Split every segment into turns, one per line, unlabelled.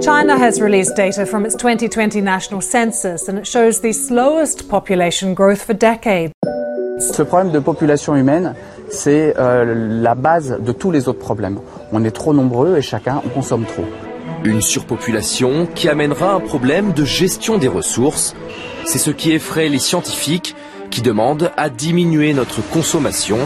China has released data from its 2020 national census and it shows the slowest population growth for decades.
Ce problème de population humaine, c'est euh, la base de tous les autres problèmes. On est trop nombreux et chacun on consomme trop.
Une surpopulation qui amènera un problème de gestion des ressources. C'est ce qui effraie les scientifiques qui demandent à diminuer notre consommation.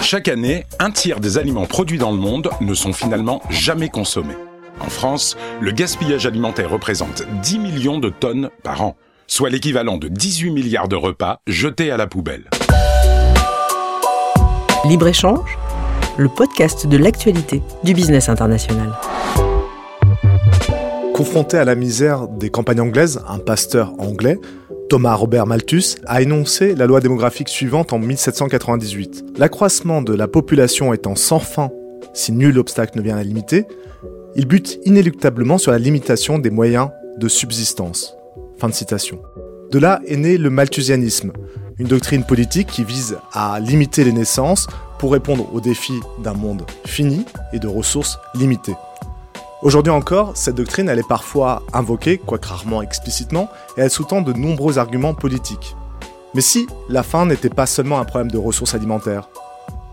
Chaque année, un tiers des aliments produits dans le monde ne sont finalement jamais consommés. En France, le gaspillage alimentaire représente 10 millions de tonnes par an, soit l'équivalent de 18 milliards de repas jetés à la poubelle.
Libre-échange, le podcast de l'actualité du business international.
Confronté à la misère des campagnes anglaises, un pasteur anglais, Thomas Robert Malthus, a énoncé la loi démographique suivante en 1798. L'accroissement de la population étant sans fin si nul obstacle ne vient la limiter, il bute inéluctablement sur la limitation des moyens de subsistance. De. De là est né le malthusianisme, une doctrine politique qui vise à limiter les naissances pour répondre aux défis d'un monde fini et de ressources limitées. Aujourd'hui encore, cette doctrine est parfois invoquée, quoique rarement explicitement, et elle sous-tend de nombreux arguments politiques. Mais si la faim n'était pas seulement un problème de ressources alimentaires,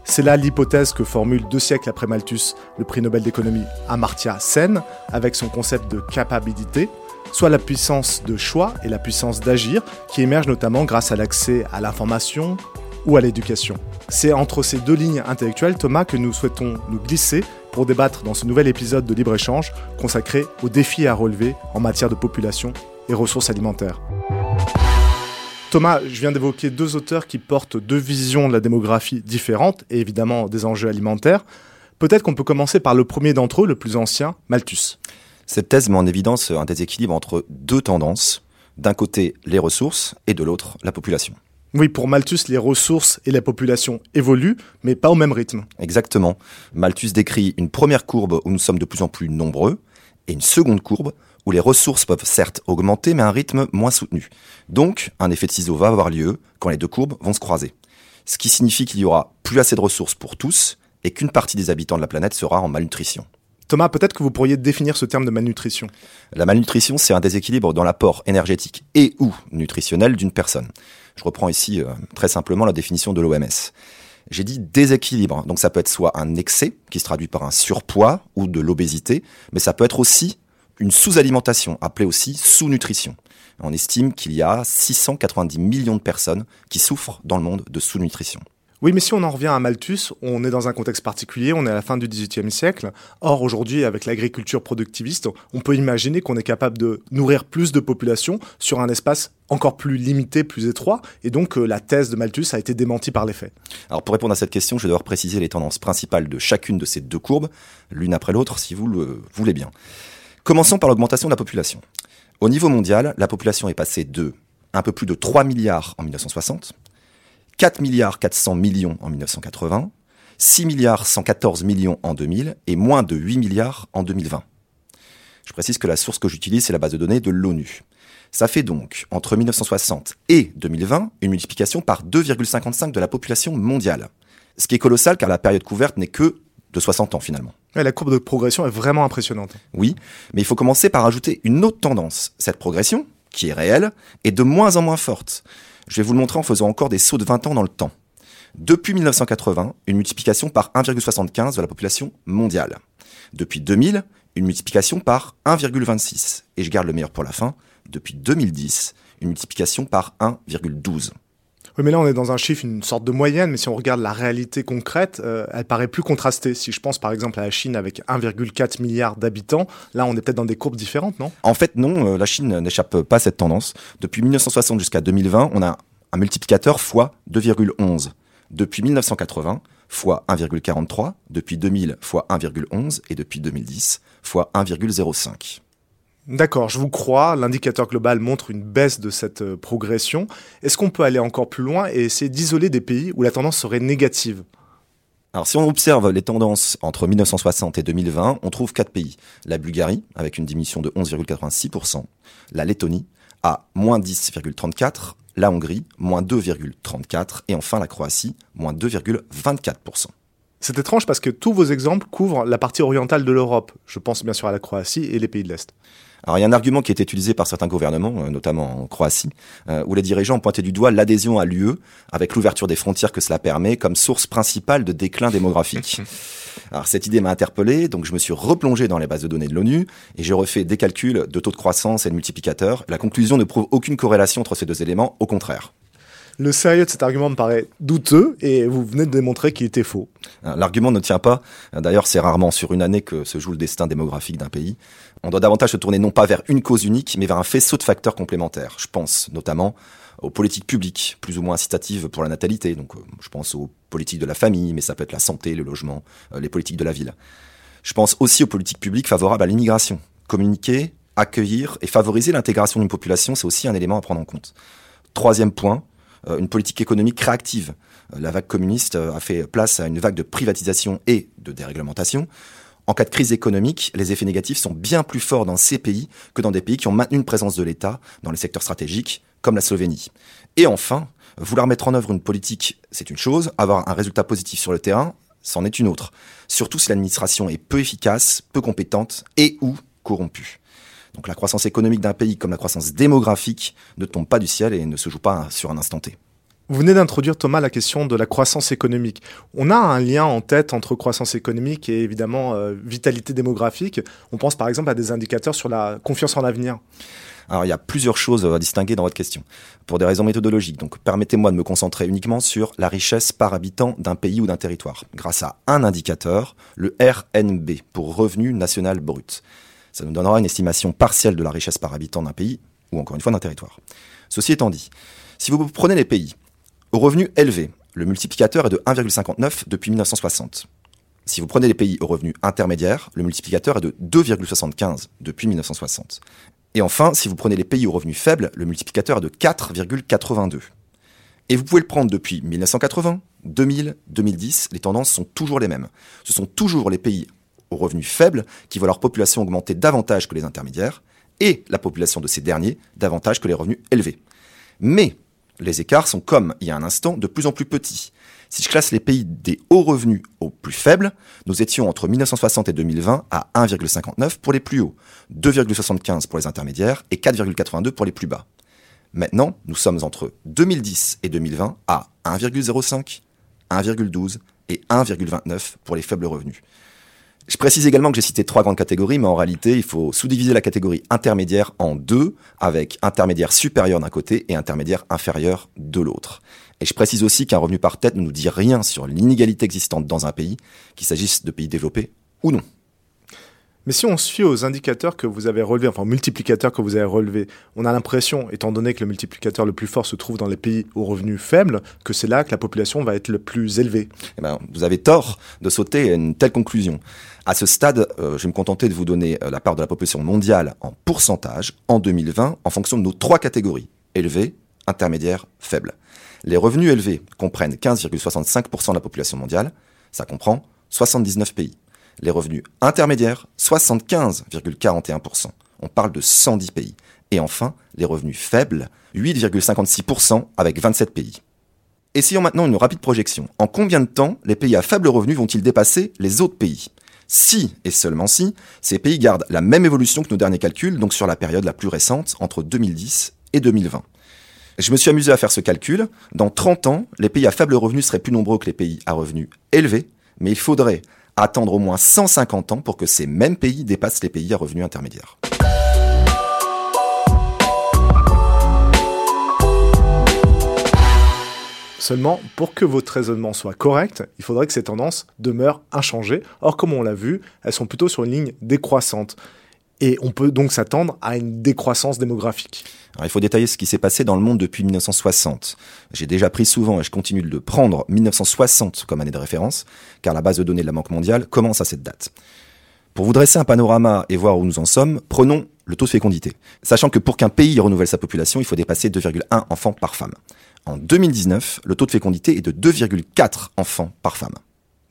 c'est là l'hypothèse que formule deux siècles après Malthus le prix Nobel d'économie Amartya Sen avec son concept de capabilité, soit la puissance de choix et la puissance d'agir qui émergent notamment grâce à l'accès à l'information ou à l'éducation. C'est entre ces deux lignes intellectuelles, Thomas, que nous souhaitons nous glisser pour débattre dans ce nouvel épisode de Libre-Échange consacré aux défis à relever en matière de population et ressources alimentaires. Thomas, je viens d'évoquer deux auteurs qui portent deux visions de la démographie différentes et évidemment des enjeux alimentaires. Peut-être qu'on peut commencer par le premier d'entre eux, le plus ancien, Malthus.
Cette thèse met en évidence un déséquilibre entre deux tendances. D'un côté, les ressources et de l'autre, la population.
Oui, pour Malthus, les ressources et la population évoluent, mais pas au même rythme.
Exactement. Malthus décrit une première courbe où nous sommes de plus en plus nombreux et une seconde courbe où les ressources peuvent certes augmenter, mais à un rythme moins soutenu. Donc, un effet de ciseau va avoir lieu quand les deux courbes vont se croiser. Ce qui signifie qu'il y aura plus assez de ressources pour tous et qu'une partie des habitants de la planète sera en malnutrition.
Thomas, peut-être que vous pourriez définir ce terme de malnutrition.
La malnutrition, c'est un déséquilibre dans l'apport énergétique et ou nutritionnel d'une personne. Je reprends ici euh, très simplement la définition de l'OMS. J'ai dit déséquilibre, donc ça peut être soit un excès, qui se traduit par un surpoids ou de l'obésité, mais ça peut être aussi une sous-alimentation, appelée aussi sous-nutrition. On estime qu'il y a 690 millions de personnes qui souffrent dans le monde de sous-nutrition.
Oui, mais si on en revient à Malthus, on est dans un contexte particulier, on est à la fin du XVIIIe siècle. Or, aujourd'hui, avec l'agriculture productiviste, on peut imaginer qu'on est capable de nourrir plus de populations sur un espace encore plus limité, plus étroit, et donc euh, la thèse de Malthus a été démentie par les faits.
Alors pour répondre à cette question, je vais devoir préciser les tendances principales de chacune de ces deux courbes, l'une après l'autre, si vous le voulez bien. Commençons par l'augmentation de la population. Au niveau mondial, la population est passée de un peu plus de 3 milliards en 1960, 4 milliards 400 millions en 1980, 6 milliards 114 millions en 2000 et moins de 8 milliards en 2020. Je précise que la source que j'utilise, c'est la base de données de l'ONU. Ça fait donc, entre 1960 et 2020, une multiplication par 2,55 de la population mondiale. Ce qui est colossal car la période couverte n'est que de 60 ans finalement.
la courbe de progression est vraiment impressionnante.
Oui, mais il faut commencer par ajouter une autre tendance. Cette progression, qui est réelle, est de moins en moins forte. Je vais vous le montrer en faisant encore des sauts de 20 ans dans le temps. Depuis 1980, une multiplication par 1,75 de la population mondiale. Depuis 2000, une multiplication par 1,26. Et je garde le meilleur pour la fin. Depuis 2010, une multiplication par 1,12.
Oui, mais là, on est dans un chiffre, une sorte de moyenne, mais si on regarde la réalité concrète, euh, elle paraît plus contrastée. Si je pense par exemple à la Chine avec 1,4 milliard d'habitants, là, on est peut-être dans des courbes différentes, non?
En fait, non, euh, la Chine n'échappe pas à cette tendance. Depuis 1960 jusqu'à 2020, on a un multiplicateur fois 2,11. Depuis 1980, fois 1,43, depuis 2000 fois 1,11 et depuis 2010 fois 1,05.
D'accord, je vous crois, l'indicateur global montre une baisse de cette euh, progression. Est-ce qu'on peut aller encore plus loin et essayer d'isoler des pays où la tendance serait négative?
Alors si on observe les tendances entre 1960 et 2020, on trouve quatre pays. La Bulgarie, avec une diminution de 11,86%, la Lettonie, à moins 10,34%, la Hongrie, moins 2,34%, et enfin la Croatie, moins 2,24%.
C'est étrange parce que tous vos exemples couvrent la partie orientale de l'Europe. Je pense bien sûr à la Croatie et les pays de l'Est.
Alors il y a un argument qui est utilisé par certains gouvernements, euh, notamment en Croatie, euh, où les dirigeants ont pointé du doigt l'adhésion à l'UE, avec l'ouverture des frontières que cela permet, comme source principale de déclin démographique. Alors cette idée m'a interpellé, donc je me suis replongé dans les bases de données de l'ONU et j'ai refait des calculs de taux de croissance et de multiplicateurs. La conclusion ne prouve aucune corrélation entre ces deux éléments, au contraire.
Le sérieux de cet argument me paraît douteux et vous venez de démontrer qu'il était faux.
Euh, l'argument ne tient pas. D'ailleurs, c'est rarement sur une année que se joue le destin démographique d'un pays. On doit davantage se tourner non pas vers une cause unique, mais vers un faisceau de facteurs complémentaires. Je pense notamment aux politiques publiques, plus ou moins incitatives pour la natalité. Donc, euh, je pense aux politiques de la famille, mais ça peut être la santé, le logement, euh, les politiques de la ville. Je pense aussi aux politiques publiques favorables à l'immigration. Communiquer, accueillir et favoriser l'intégration d'une population, c'est aussi un élément à prendre en compte. Troisième point, une politique économique réactive. Euh, la vague communiste euh, a fait place à une vague de privatisation et de déréglementation. En cas de crise économique, les effets négatifs sont bien plus forts dans ces pays que dans des pays qui ont maintenu une présence de l'État dans les secteurs stratégiques, comme la Slovénie. Et enfin, vouloir mettre en œuvre une politique, c'est une chose, avoir un résultat positif sur le terrain, c'en est une autre. Surtout si l'administration est peu efficace, peu compétente et ou corrompue. Donc la croissance économique d'un pays comme la croissance démographique ne tombe pas du ciel et ne se joue pas sur un instant T.
Vous venez d'introduire, Thomas, la question de la croissance économique. On a un lien en tête entre croissance économique et évidemment euh, vitalité démographique. On pense par exemple à des indicateurs sur la confiance en l'avenir.
Alors il y a plusieurs choses à distinguer dans votre question, pour des raisons méthodologiques. Donc permettez-moi de me concentrer uniquement sur la richesse par habitant d'un pays ou d'un territoire, grâce à un indicateur, le RNB, pour revenu national brut. Ça nous donnera une estimation partielle de la richesse par habitant d'un pays, ou encore une fois d'un territoire. Ceci étant dit, si vous prenez les pays au revenu élevé, le multiplicateur est de 1,59 depuis 1960. Si vous prenez les pays au revenu intermédiaire, le multiplicateur est de 2,75 depuis 1960. Et enfin, si vous prenez les pays au revenu faible, le multiplicateur est de 4,82. Et vous pouvez le prendre depuis 1980, 2000, 2010, les tendances sont toujours les mêmes. Ce sont toujours les pays aux revenus faibles qui voient leur population augmenter davantage que les intermédiaires et la population de ces derniers davantage que les revenus élevés. Mais les écarts sont comme il y a un instant de plus en plus petits. Si je classe les pays des hauts revenus aux plus faibles, nous étions entre 1960 et 2020 à 1,59 pour les plus hauts, 2,75 pour les intermédiaires et 4,82 pour les plus bas. Maintenant, nous sommes entre 2010 et 2020 à 1,05, 1,12 et 1,29 pour les faibles revenus. Je précise également que j'ai cité trois grandes catégories, mais en réalité, il faut sous-diviser la catégorie intermédiaire en deux, avec intermédiaire supérieur d'un côté et intermédiaire inférieur de l'autre. Et je précise aussi qu'un revenu par tête ne nous dit rien sur l'inégalité existante dans un pays, qu'il s'agisse de pays développés ou non.
Mais si on se fie aux indicateurs que vous avez relevés, enfin multiplicateurs que vous avez relevés, on a l'impression, étant donné que le multiplicateur le plus fort se trouve dans les pays aux revenus faibles, que c'est là que la population va être le plus élevée.
Eh ben, vous avez tort de sauter à une telle conclusion. À ce stade, euh, je vais me contenter de vous donner euh, la part de la population mondiale en pourcentage en 2020 en fonction de nos trois catégories élevées, intermédiaires, faibles. Les revenus élevés comprennent 15,65% de la population mondiale, ça comprend 79 pays les revenus intermédiaires, 75,41%. On parle de 110 pays. Et enfin, les revenus faibles, 8,56% avec 27 pays. Essayons maintenant une rapide projection. En combien de temps les pays à faible revenu vont-ils dépasser les autres pays? Si, et seulement si, ces pays gardent la même évolution que nos derniers calculs, donc sur la période la plus récente, entre 2010 et 2020. Je me suis amusé à faire ce calcul. Dans 30 ans, les pays à faible revenu seraient plus nombreux que les pays à revenus élevés, mais il faudrait attendre au moins 150 ans pour que ces mêmes pays dépassent les pays à revenus intermédiaires.
Seulement, pour que votre raisonnement soit correct, il faudrait que ces tendances demeurent inchangées. Or, comme on l'a vu, elles sont plutôt sur une ligne décroissante. Et on peut donc s'attendre à une décroissance démographique.
Alors, il faut détailler ce qui s'est passé dans le monde depuis 1960. J'ai déjà pris souvent, et je continue de le prendre, 1960 comme année de référence, car la base de données de la Banque mondiale commence à cette date. Pour vous dresser un panorama et voir où nous en sommes, prenons le taux de fécondité. Sachant que pour qu'un pays renouvelle sa population, il faut dépasser 2,1 enfants par femme. En 2019, le taux de fécondité est de 2,4 enfants par femme.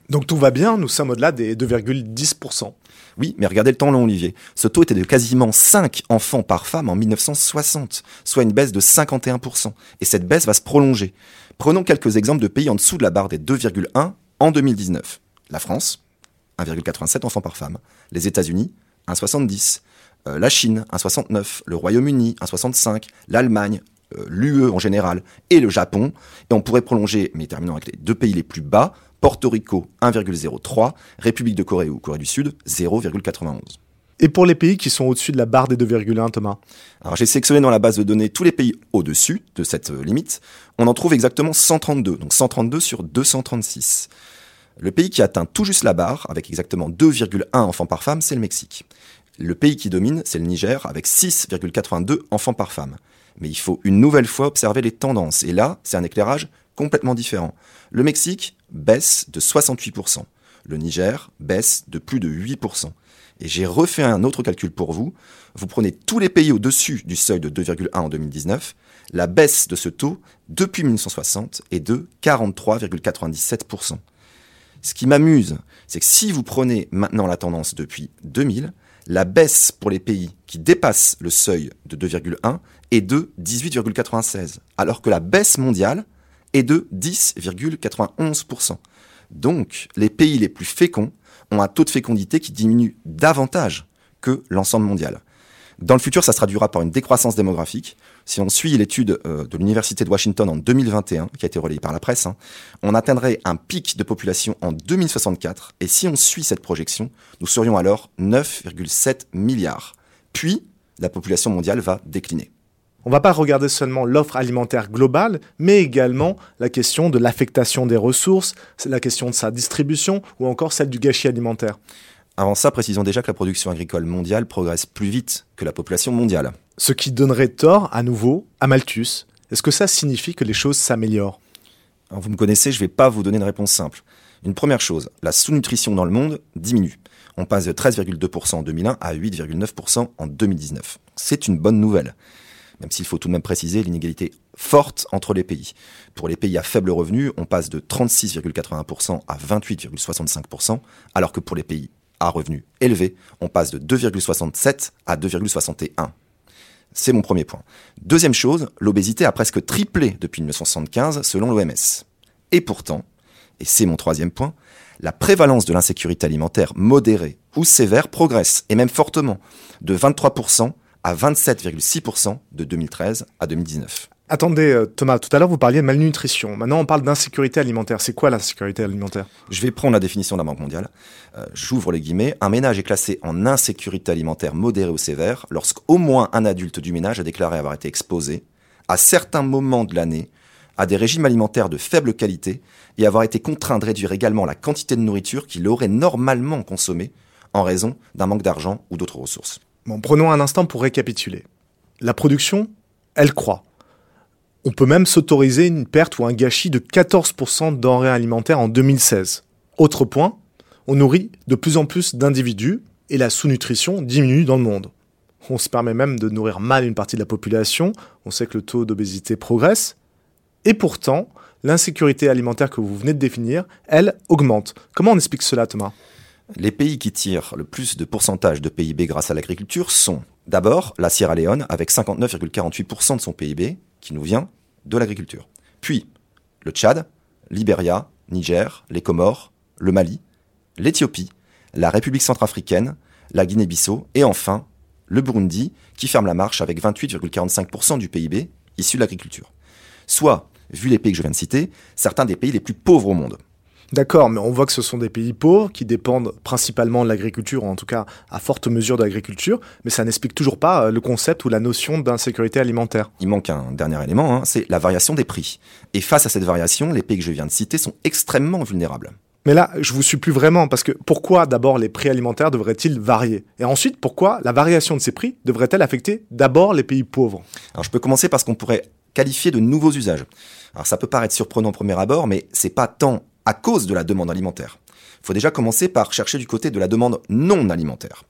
Donc tout va bien, nous sommes au-delà des 2,10%.
Oui, mais regardez le temps long, Olivier. Ce taux était de quasiment 5 enfants par femme en 1960, soit une baisse de 51%. Et cette baisse va se prolonger. Prenons quelques exemples de pays en dessous de la barre des 2,1 en 2019. La France, 1,87 enfants par femme. Les États-Unis, 1,70. Euh, la Chine, 1,69. Le Royaume-Uni, 1,65. L'Allemagne, euh, l'UE en général et le Japon. Et on pourrait prolonger, mais terminons avec les deux pays les plus bas, Porto Rico 1,03, République de Corée ou Corée du Sud 0,91.
Et pour les pays qui sont au-dessus de la barre des 2,1, Thomas?
Alors j'ai sélectionné dans la base de données tous les pays au-dessus de cette euh, limite. On en trouve exactement 132, donc 132 sur 236. Le pays qui atteint tout juste la barre, avec exactement 2,1 enfants par femme, c'est le Mexique. Le pays qui domine, c'est le Niger, avec 6,82 enfants par femme. Mais il faut une nouvelle fois observer les tendances. Et là, c'est un éclairage complètement différent. Le Mexique baisse de 68%. Le Niger baisse de plus de 8%. Et j'ai refait un autre calcul pour vous. Vous prenez tous les pays au-dessus du seuil de 2,1 en 2019. La baisse de ce taux depuis 1960 est de 43,97%. Ce qui m'amuse, c'est que si vous prenez maintenant la tendance depuis 2000, la baisse pour les pays qui dépassent le seuil de 2,1 est de 18,96, alors que la baisse mondiale est de 10,91%. Donc, les pays les plus féconds ont un taux de fécondité qui diminue davantage que l'ensemble mondial. Dans le futur, ça se traduira par une décroissance démographique. Si on suit l'étude euh, de l'Université de Washington en 2021, qui a été relayée par la presse, hein, on atteindrait un pic de population en 2064. Et si on suit cette projection, nous serions alors 9,7 milliards. Puis, la population mondiale va décliner.
On ne va pas regarder seulement l'offre alimentaire globale, mais également la question de l'affectation des ressources, la question de sa distribution ou encore celle du gâchis alimentaire.
Avant ça, précisons déjà que la production agricole mondiale progresse plus vite que la population mondiale.
Ce qui donnerait tort, à nouveau, à Malthus. Est-ce que ça signifie que les choses s'améliorent?
Vous me connaissez, je ne vais pas vous donner une réponse simple. Une première chose, la sous-nutrition dans le monde diminue. On passe de 13,2% en 2001 à 8,9% en 2019. C'est une bonne nouvelle même s'il faut tout de même préciser l'inégalité forte entre les pays. Pour les pays à faible revenu, on passe de 36,81% à 28,65%, alors que pour les pays à revenus élevés, on passe de 2,67 à 2,61. C'est mon premier point. Deuxième chose, l'obésité a presque triplé depuis 1975 selon l'OMS. Et pourtant, et c'est mon troisième point, la prévalence de l'insécurité alimentaire modérée ou sévère progresse, et même fortement, de 23% à 27,6% de 2013 à 2019.
Attendez, euh, Thomas, tout à l'heure vous parliez de malnutrition. Maintenant on parle d'insécurité alimentaire. C'est quoi l'insécurité alimentaire?
Je vais prendre la définition de la Banque mondiale. Euh, j'ouvre les guillemets. Un ménage est classé en insécurité alimentaire modérée ou sévère lorsqu'au moins un adulte du ménage a déclaré avoir été exposé, à certains moments de l'année, à des régimes alimentaires de faible qualité et avoir été contraint de réduire également la quantité de nourriture qu'il aurait normalement consommée en raison d'un manque d'argent ou d'autres ressources
prenons un instant pour récapituler. La production, elle croît. On peut même s'autoriser une perte ou un gâchis de 14% de denrées alimentaires en 2016. Autre point, on nourrit de plus en plus d'individus et la sous-nutrition diminue dans le monde. On se permet même de nourrir mal une partie de la population, on sait que le taux d'obésité progresse, et pourtant, l'insécurité alimentaire que vous venez de définir, elle, augmente. Comment on explique cela, Thomas?
Les pays qui tirent le plus de pourcentage de PIB grâce à l'agriculture sont d'abord la Sierra Leone avec 59,48% de son PIB qui nous vient de l'agriculture. Puis le Tchad, Libéria, Niger, les Comores, le Mali, l'Éthiopie, la République centrafricaine, la Guinée-Bissau et enfin le Burundi qui ferme la marche avec 28,45% du PIB issu de l'agriculture. Soit, vu les pays que je viens de citer, certains des pays les plus pauvres au monde.
D'accord, mais on voit que ce sont des pays pauvres qui dépendent principalement de l'agriculture, ou en tout cas à forte mesure de l'agriculture, mais ça n'explique toujours pas euh, le concept ou la notion d'insécurité alimentaire.
Il manque un dernier élément, hein, c'est la variation des prix. Et face à cette variation, les pays que je viens de citer sont extrêmement vulnérables.
Mais là, je vous suis plus vraiment, parce que pourquoi d'abord les prix alimentaires devraient-ils varier? Et ensuite, pourquoi la variation de ces prix devrait-elle affecter d'abord les pays pauvres?
Alors je peux commencer par ce qu'on pourrait qualifier de nouveaux usages. Alors ça peut paraître surprenant au premier abord, mais c'est pas tant à cause de la demande alimentaire. Il faut déjà commencer par chercher du côté de la demande non alimentaire.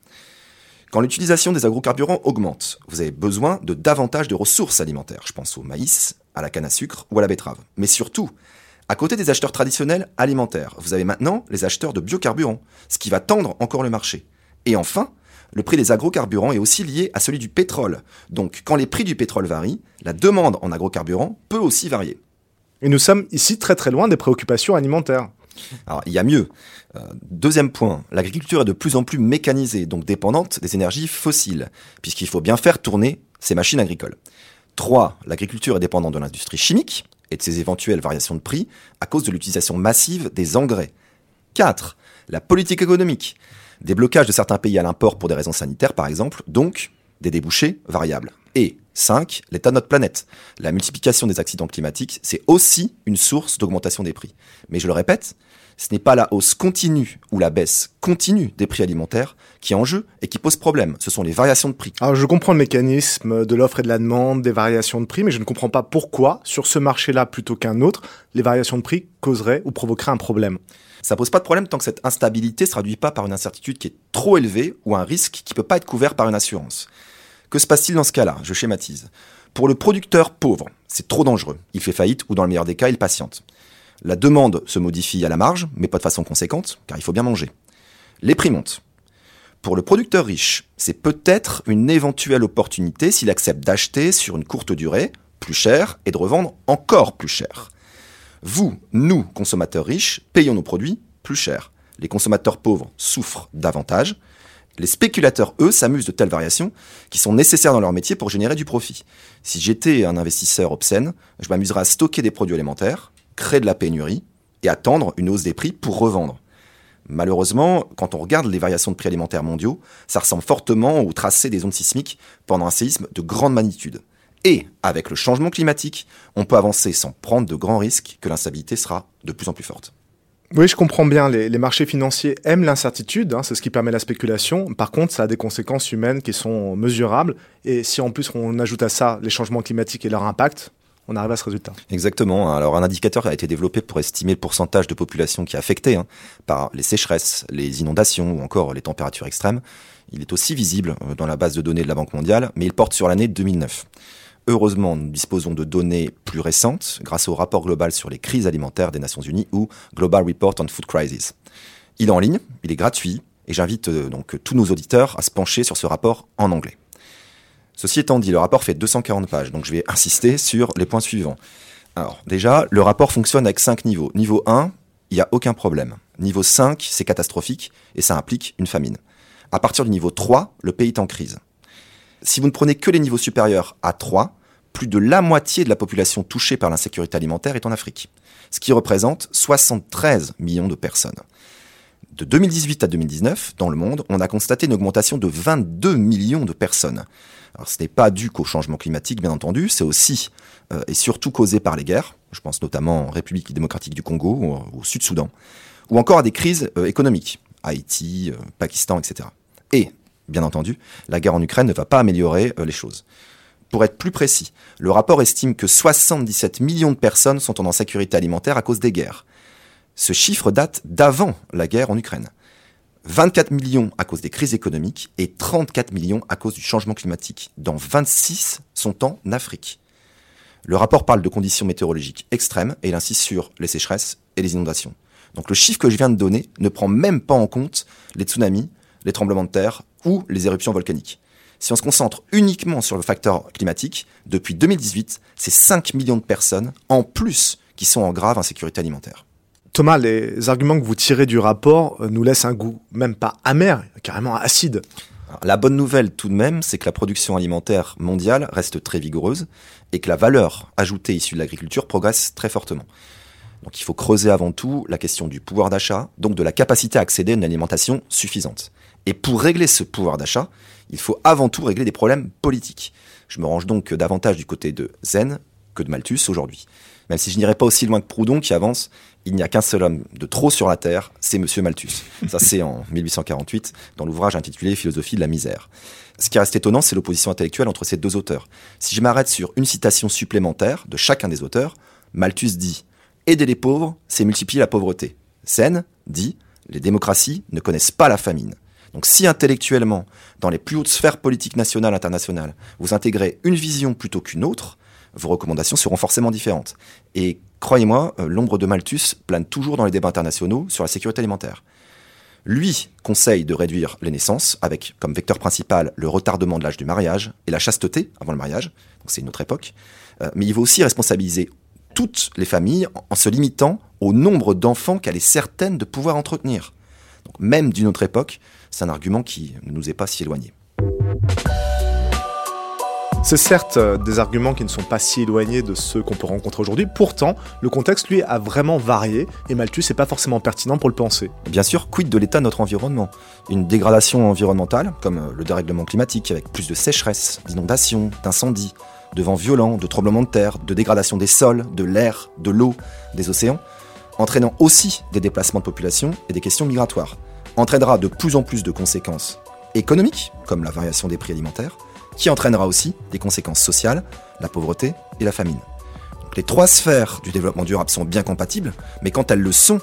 Quand l'utilisation des agrocarburants augmente, vous avez besoin de davantage de ressources alimentaires. Je pense au maïs, à la canne à sucre ou à la betterave. Mais surtout, à côté des acheteurs traditionnels alimentaires, vous avez maintenant les acheteurs de biocarburants, ce qui va tendre encore le marché. Et enfin, le prix des agrocarburants est aussi lié à celui du pétrole. Donc quand les prix du pétrole varient, la demande en agrocarburants peut aussi varier.
Et nous sommes ici très très loin des préoccupations alimentaires.
Alors, il y a mieux. Euh, deuxième point, l'agriculture est de plus en plus mécanisée, donc dépendante des énergies fossiles, puisqu'il faut bien faire tourner ces machines agricoles. 3. L'agriculture est dépendante de l'industrie chimique et de ses éventuelles variations de prix à cause de l'utilisation massive des engrais. 4. La politique économique. Des blocages de certains pays à l'import pour des raisons sanitaires, par exemple, donc des débouchés variables. Et 5. L'état de notre planète. La multiplication des accidents climatiques, c'est aussi une source d'augmentation des prix. Mais je le répète, ce n'est pas la hausse continue ou la baisse continue des prix alimentaires qui est en jeu et qui pose problème. Ce sont les variations de prix.
Alors je comprends le mécanisme de l'offre et de la demande, des variations de prix, mais je ne comprends pas pourquoi, sur ce marché-là plutôt qu'un autre, les variations de prix causeraient ou provoqueraient un problème.
Ça pose pas de problème tant que cette instabilité se traduit pas par une incertitude qui est trop élevée ou un risque qui peut pas être couvert par une assurance. Que se passe-t-il dans ce cas-là? Je schématise. Pour le producteur pauvre, c'est trop dangereux. Il fait faillite ou dans le meilleur des cas, il patiente. La demande se modifie à la marge, mais pas de façon conséquente, car il faut bien manger. Les prix montent. Pour le producteur riche, c'est peut-être une éventuelle opportunité s'il accepte d'acheter sur une courte durée plus cher et de revendre encore plus cher. Vous, nous, consommateurs riches, payons nos produits plus cher. Les consommateurs pauvres souffrent davantage. Les spéculateurs, eux, s'amusent de telles variations qui sont nécessaires dans leur métier pour générer du profit. Si j'étais un investisseur obscène, je m'amuserais à stocker des produits alimentaires, créer de la pénurie et attendre une hausse des prix pour revendre. Malheureusement, quand on regarde les variations de prix alimentaires mondiaux, ça ressemble fortement au tracé des ondes sismiques pendant un séisme de grande magnitude. Et avec le changement climatique, on peut avancer sans prendre de grands risques que l'instabilité sera de plus en plus forte.
Oui, je comprends bien. Les, marchés financiers aiment l'incertitude, hein, c'est ce qui permet la spéculation. Par contre, ça a des conséquences humaines qui sont mesurables. Et si en plus on ajoute à ça les changements climatiques et leur impact, on arrive à ce résultat.
Exactement. Alors un indicateur a été développé pour estimer le pourcentage de population qui est affectée hein, par les sécheresses, les inondations ou encore les températures extrêmes. Il est aussi visible euh, dans la base de données de la Banque mondiale, mais il porte sur l'année 2009. Heureusement, nous disposons de données plus récentes grâce au rapport global sur les crises alimentaires des Nations Unies ou Global Report on Food Crisis. Il est en ligne, il est gratuit et j'invite euh, donc tous nos auditeurs à se pencher sur ce rapport en anglais. Ceci étant dit, le rapport fait 240 pages, donc je vais insister sur les points suivants. Alors, déjà, le rapport fonctionne avec 5 niveaux. Niveau 1, il n'y a aucun problème. Niveau 5, c'est catastrophique et ça implique une famine. À partir du niveau 3, le pays est en crise. Si vous ne prenez que les niveaux supérieurs à 3, plus de la moitié de la population touchée par l'insécurité alimentaire est en Afrique, ce qui représente 73 millions de personnes. De 2018 à 2019, dans le monde, on a constaté une augmentation de 22 millions de personnes. Ce n'est pas dû qu'au changement climatique, bien entendu, c'est aussi euh, et surtout causé par les guerres. Je pense notamment en République démocratique du Congo au Sud-Soudan, ou encore à des crises euh, économiques, Haïti, euh, Pakistan, etc. Et, bien entendu, la guerre en Ukraine ne va pas améliorer les choses. Pour être plus précis, le rapport estime que 77 millions de personnes sont en insécurité alimentaire à cause des guerres. Ce chiffre date d'avant la guerre en Ukraine. 24 millions à cause des crises économiques et 34 millions à cause du changement climatique, dont 26 sont en Afrique. Le rapport parle de conditions météorologiques extrêmes et il insiste sur les sécheresses et les inondations. Donc le chiffre que je viens de donner ne prend même pas en compte les tsunamis, les tremblements de terre ou les éruptions volcaniques. Si on se concentre uniquement sur le facteur climatique, depuis 2018, c'est 5 millions de personnes en plus qui sont en grave insécurité alimentaire.
Thomas, les arguments que vous tirez du rapport euh, nous laissent un goût même pas amer, carrément acide.
La bonne nouvelle tout de même, c'est que la production alimentaire mondiale reste très vigoureuse et que la valeur ajoutée issue de l'agriculture progresse très fortement. Donc il faut creuser avant tout la question du pouvoir d'achat, donc de la capacité à accéder à une alimentation suffisante. Et pour régler ce pouvoir d'achat, il faut avant tout régler des problèmes politiques. Je me range donc davantage du côté de Zen que de Malthus aujourd'hui. Même si je n'irai pas aussi loin que Proudhon qui avance, il n'y a qu'un seul homme de trop sur la Terre, c'est Monsieur Malthus. Ça c'est en 1848 dans l'ouvrage intitulé Philosophie de la misère. Ce qui reste étonnant, c'est l'opposition intellectuelle entre ces deux auteurs. Si je m'arrête sur une citation supplémentaire de chacun des auteurs, Malthus dit Aider les pauvres, c'est multiplier la pauvreté. Sen dit Les démocraties ne connaissent pas la famine. Donc si intellectuellement, dans les plus hautes sphères politiques nationales internationales, vous intégrez une vision plutôt qu'une autre, vos recommandations seront forcément différentes. Et croyez-moi, euh, l'ombre de Malthus plane toujours dans les débats internationaux sur la sécurité alimentaire. Lui conseille de réduire les naissances avec comme vecteur principal le retardement de l'âge du mariage et la chasteté avant le mariage, donc c'est une autre époque, euh, mais il veut aussi responsabiliser toutes les familles en se limitant au nombre d'enfants qu'elle est certaine de pouvoir entretenir. Donc même d'une autre époque, c'est un argument qui ne nous est pas si éloigné.
C'est certes euh, des arguments qui ne sont pas si éloignés de ceux qu'on peut rencontrer aujourd'hui, pourtant le contexte lui a vraiment varié et Malthus n'est pas forcément pertinent pour le penser.
Bien sûr, quid de l'état de notre environnement? Une dégradation environnementale, comme euh, le dérèglement climatique avec plus de sécheresse, d'inondations, d'incendies, de vents violents, de tremblements de terre, de dégradation des sols, de l'air, de l'eau, des océans, entraînant aussi des déplacements de population et des questions migratoires, entraînera de plus en plus de conséquences économiques, comme la variation des prix alimentaires, qui entraînera aussi des conséquences sociales, la pauvreté et la famine. les trois sphères du développement durable sont bien compatibles, mais quand elles le sont,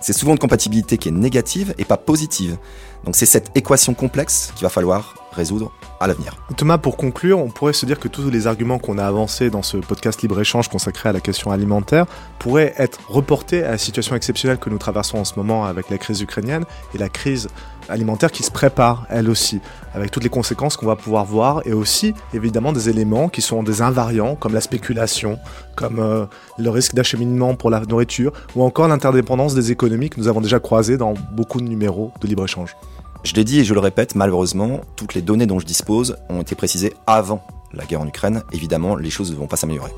c'est souvent une compatibilité qui est négative et pas positive. Donc c'est cette équation complexe qu'il va falloir résoudre à l'avenir.
Thomas, pour conclure, on pourrait se dire que tous les arguments qu'on a avancés dans ce podcast libre-échange consacré à la question alimentaire pourraient être reportés à la situation exceptionnelle que nous traversons en ce moment avec la crise ukrainienne et la crise alimentaire qui se prépare, elle aussi, avec toutes les conséquences qu'on va pouvoir voir, et aussi évidemment des éléments qui sont des invariants, comme la spéculation, comme euh, le risque d'acheminement pour la nourriture, ou encore l'interdépendance des économies que nous avons déjà croisées dans beaucoup de numéros de libre-échange.
Je l'ai dit et je le répète, malheureusement, toutes les données dont je dispose ont été précisées avant la guerre en Ukraine. Évidemment, les choses ne vont pas s'améliorer.